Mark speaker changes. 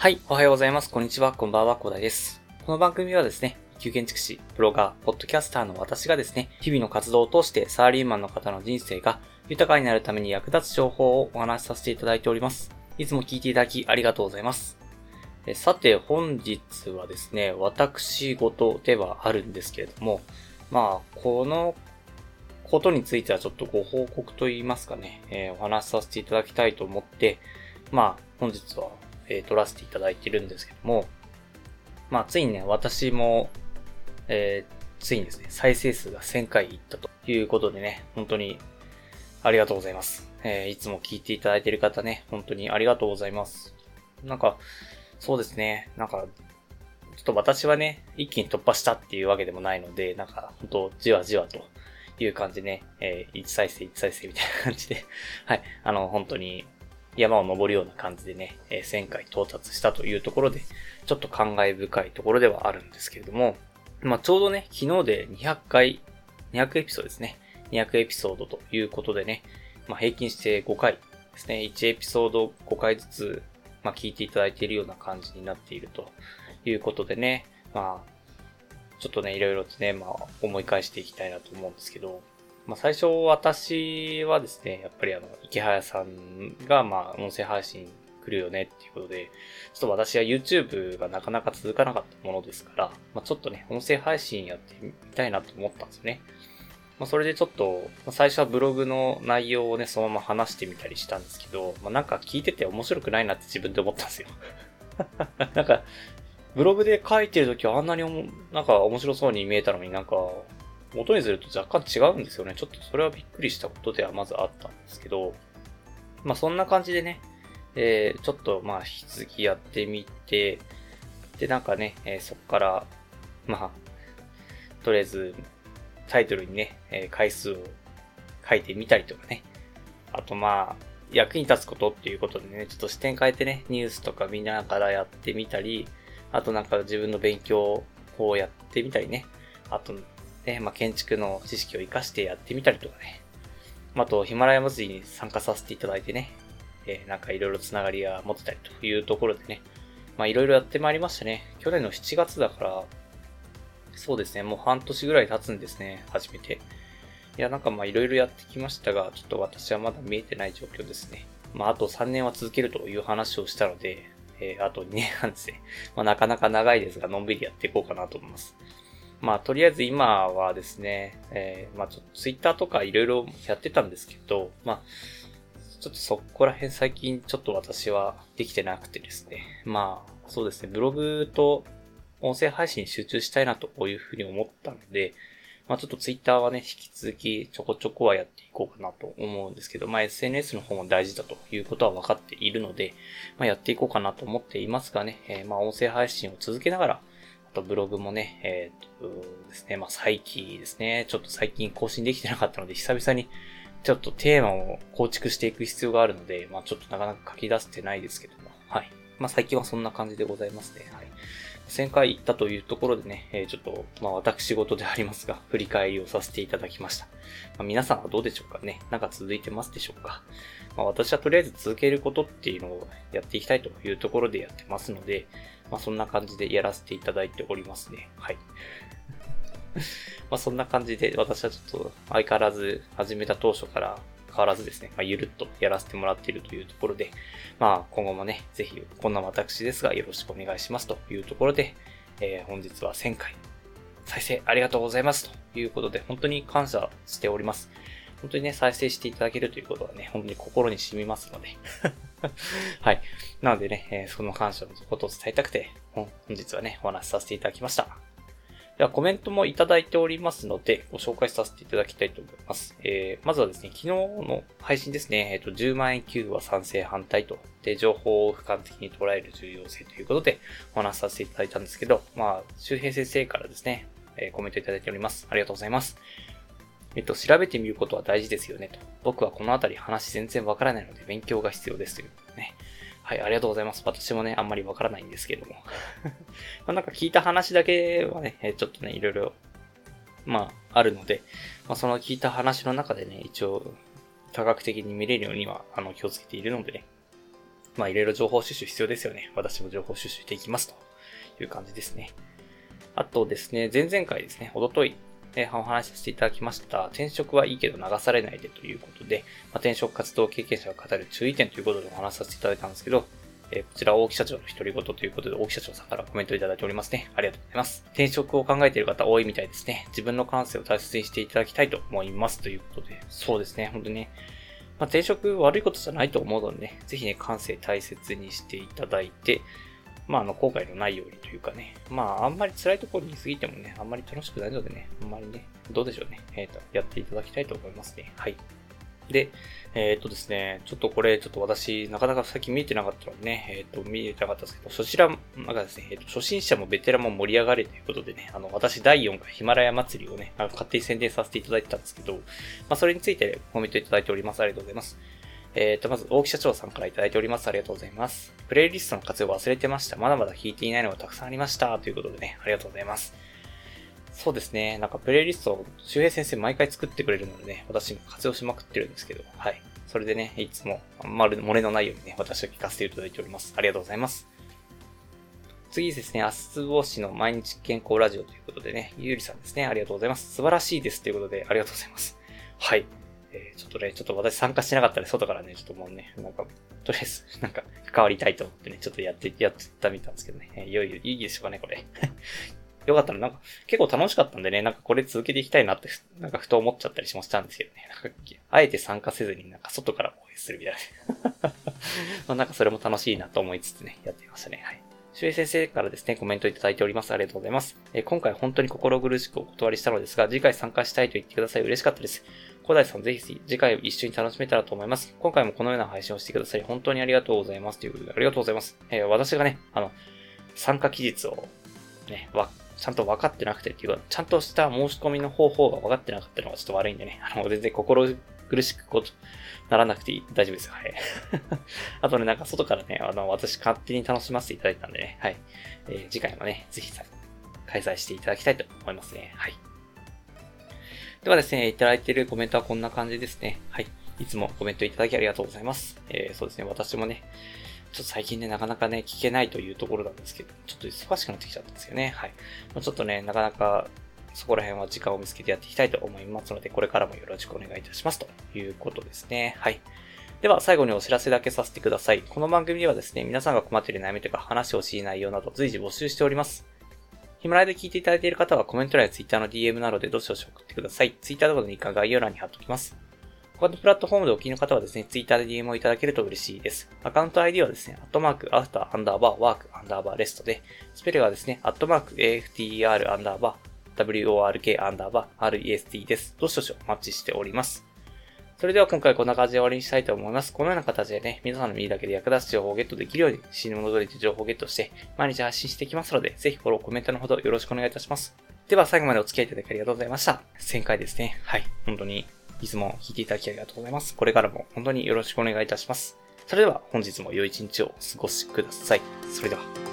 Speaker 1: はい、おはようございます。こんにちは、こんばんは、小田です。この番組はですね、旧建築士、ブロガー、ポッドキャスターの私がですね、日々の活動を通してサラリーマンの方の人生が豊かになるために役立つ情報をお話しさせていただいております。いつも聞いていただきありがとうございます。さて、本日はですね、私事ではあるんですけれども、まあ、このことについてはちょっとご報告といいますかね、えー、お話しさせていただきたいと思って、まあ、本日はえー、撮らせていただいてるんですけども、まあ、ついにね、私も、えー、ついにですね、再生数が1000回いったということでね、本当にありがとうございます。えー、いつも聞いていただいてる方ね、本当にありがとうございます。なんか、そうですね、なんか、ちょっと私はね、一気に突破したっていうわけでもないので、なんか、本当じわじわという感じでね、えー、1再生1再生みたいな感じではい、あの、本当に山を登るような感じでね、え1000回到達したというところで、ちょっと感慨深いところではあるんですけれども、まあ、ちょうどね、昨日で200回、200エピソードですね。200エピソードということでね、まあ、平均して5回ですね。1エピソード5回ずつ、まあ、聞いていただいているような感じになっているということでね、まあ、ちょっとね、いろいろとね、まあ、思い返していきたいなと思うんですけど、まあ、最初私はですね、やっぱりあの、池早さんが、まあ、音声配信来るよねっていうことで、ちょっと私は YouTube がなかなか続かなかったものですから、まあ、ちょっとね、音声配信やってみたいなと思ったんですよね。まあ、それでちょっと、ま、最初はブログの内容をね、そのまま話してみたりしたんですけど、まあ、なんか聞いてて面白くないなって自分で思ったんですよ。なんか、ブログで書いてるときはあんなにおも、なんか面白そうに見えたのになんか、元にすると若干違うんですよね。ちょっとそれはびっくりしたことではまずあったんですけど、まあそんな感じでね、えー、ちょっとまあ引き続きやってみて、でなんかね、えー、そこから、まあ、とりあえずタイトルにね、えー、回数を書いてみたりとかね、あとまあ、役に立つことっていうことでね、ちょっと視点変えてね、ニュースとか見ながらやってみたり、あとなんか自分の勉強をやってみたりね、あとね、まあ、建築の知識を活かしてやってみたりとかね。あと、ヒマラヤ祭りに参加させていただいてね、えー、なんかいろいろつながりが持ってたりというところでね、まあいろいろやってまいりましたね。去年の7月だから、そうですね、もう半年ぐらい経つんですね、初めて。いや、なんかまあいろいろやってきましたが、ちょっと私はまだ見えてない状況ですね。まああと3年は続けるという話をしたので、えー、あと2年半ですね。まあなかなか長いですが、のんびりやっていこうかなと思います。まあ、とりあえず今はですね、えー、まあ、ちょっとツイッターとかいろいろやってたんですけど、まあ、ちょっとそこら辺最近ちょっと私はできてなくてですね。まあ、そうですね、ブログと音声配信に集中したいなというふうに思ったので、まあちょっとツイッターはね、引き続きちょこちょこはやっていこうかなと思うんですけど、まあ SNS の方も大事だということは分かっているので、まあやっていこうかなと思っていますがね、えー、まあ音声配信を続けながら、とブログもね、えー、っとですね、まあ、再起ですね。ちょっと最近更新できてなかったので、久々にちょっとテーマを構築していく必要があるので、まあ、ちょっとなかなか書き出せてないですけども、はい。まあ、最近はそんな感じでございますね。はい。1000回行ったというところでね、えー、ちょっと、まあ、私事でありますが、振り返りをさせていただきました。まあ、皆さんはどうでしょうかねなんか続いてますでしょうかまあ、私はとりあえず続けることっていうのをやっていきたいというところでやってますので、まあそんな感じでやらせていただいておりますね。はい。まあそんな感じで私はちょっと相変わらず始めた当初から変わらずですね、まあ、ゆるっとやらせてもらっているというところで、まあ今後もね、ぜひこんな私ですがよろしくお願いしますというところで、えー、本日は1000回再生ありがとうございますということで本当に感謝しております。本当にね、再生していただけるということはね、本当に心に染みますので はい。なのでね、えー、その感謝のことを伝えたくて、本日はね、お話しさせていただきました。では、コメントもいただいておりますので、ご紹介させていただきたいと思います。えー、まずはですね、昨日の配信ですね、えっ、ー、と、10万円給付は賛成反対と、で、情報を俯瞰的に捉える重要性ということで、お話しさせていただいたんですけど、まあ、周平先生からですね、え、コメントいただいております。ありがとうございます。えっと、調べてみることは大事ですよねと。僕はこのあたり話全然わからないので勉強が必要ですというね。はい、ありがとうございます。私もね、あんまりわからないんですけれども。まあなんか聞いた話だけはね、ちょっとね、いろいろ、まあ、あるので、まあその聞いた話の中でね、一応、多角的に見れるようには、あの、気をつけているのでね。まあいろいろ情報収集必要ですよね。私も情報収集していきますという感じですね。あとですね、前々回ですね、おととい、えお話しさせていただきました、転職はいいけど流されないでということで、まあ、転職活動経験者が語る注意点ということでお話しさせていただいたんですけど、えこちら大木社長の独り言ということで、大木社長さんからコメントいただいておりますね。ありがとうございます。転職を考えている方多いみたいですね。自分の感性を大切にしていただきたいと思いますということで、そうですね、本当にね、まあ、転職悪いことじゃないと思うのでね、ぜひね、感性大切にしていただいて、まあ、あの、後悔のないようにというかね、まあ、あんまり辛いところに過ぎてもね、あんまり楽しくないのでね、あんまりね、どうでしょうね、えっ、ー、と、やっていただきたいと思いますね。はい。で、えっ、とですね、ちょっとこれ、ちょっと私、なかなか最近見えてなかったのでね、えっ、と、見えてなかったんですけど、そちら、なんかですね、えっ、と、初心者もベテランも盛り上がれということでね、あの、私第4回ヒマラヤ祭りをね、あの勝手に宣伝させていただいてたんですけど、まあ、それについてコメントいただいております。ありがとうございます。えっ、と、まず、大木社長さんからいただいております。ありがとうございます。プレイリストの活用忘れてました。まだまだ弾いていないのがたくさんありました。ということでね、ありがとうございます。そうですね。なんかプレイリストを周平先生毎回作ってくれるのでね、私も活用しまくってるんですけど、はい。それでね、いつも、あんまる漏れのないようにね、私は聞かせていただいております。ありがとうございます。次ですね、アスボシの毎日健康ラジオということでね、ゆうりさんですね、ありがとうございます。素晴らしいですということで、ありがとうございます。はい。えー、ちょっとね、ちょっと私参加してなかったら外からね、ちょっともうね、なんか、とりあえず、なんか、関わりたいと思ってね、ちょっとやって、やってみたんですけどね、えー、いよいよいいでしょうかね、これ。よかったらなんか、結構楽しかったんでね、なんかこれ続けていきたいなって、なんかふと思っちゃったりしもしたんですけどね。なんか、あえて参加せずになんか外から応援するみたいな。まあなんかそれも楽しいなと思いつつね、やってみましたね。はい。周平先生からですね、コメントいただいております。ありがとうございます。えー、今回本当に心苦しくお断りしたのですが、次回参加したいと言ってください。嬉しかったです。小田井さんぜひ次回一緒に楽しめたらと思います。今回もこのような配信をしてくださり、本当にありがとうございます。ということで、ありがとうございます。えー、私がね、あの、参加期日をね、わ、ちゃんと分かってなくてっていうか、ちゃんとした申し込みの方法が分かってなかったのがちょっと悪いんでね、あの、全然心苦しくことならなくていい大丈夫ですよ。はい。あとね、なんか外からね、あの、私勝手に楽しませていただいたんでね、はい。えー、次回もね、ぜひ、開催していただきたいと思いますね。はい。ではですね、いただいているコメントはこんな感じですね。はい。いつもコメントいただきありがとうございます。えー、そうですね、私もね、ちょっと最近ね、なかなかね、聞けないというところなんですけど、ちょっと忙しくなってきちゃったんですよね。はい。まちょっとね、なかなか、そこら辺は時間を見つけてやっていきたいと思いますので、これからもよろしくお願いいたします。ということですね。はい。では、最後にお知らせだけさせてください。この番組ではですね、皆さんが困っている悩みとか話をしい内容など随時募集しております。ヒマラヤで聞いていただいている方はコメント欄や Twitter の DM などでどしどし送ってください。Twitter とかのリンクは概要欄に貼っておきます。他のプラットフォームでお聞きの方はですね、Twitter で DM をいただけると嬉しいです。アカウント ID はですね、アットマーク、アフター、アンダーバー、ワーク、アンダーバー、レストで、スペルはですね、アットマーク、AFTR、アンダーバー、WORK、アンダーバー、REST です。どしどしお待ちしております。それでは今回こんな感じで終わりにしたいと思います。このような形でね、皆さんの耳だけで役立つ情報をゲットできるように、死ぬもの通りで情報をゲットして、毎日発信していきますので、ぜひフォロー、コメントのほどよろしくお願いいたします。では最後までお付き合いいただきありがとうございました。1000回ですね。はい。本当にいつも聞いていただきありがとうございます。これからも本当によろしくお願いいたします。それでは本日も良い一日をお過ごしください。それでは。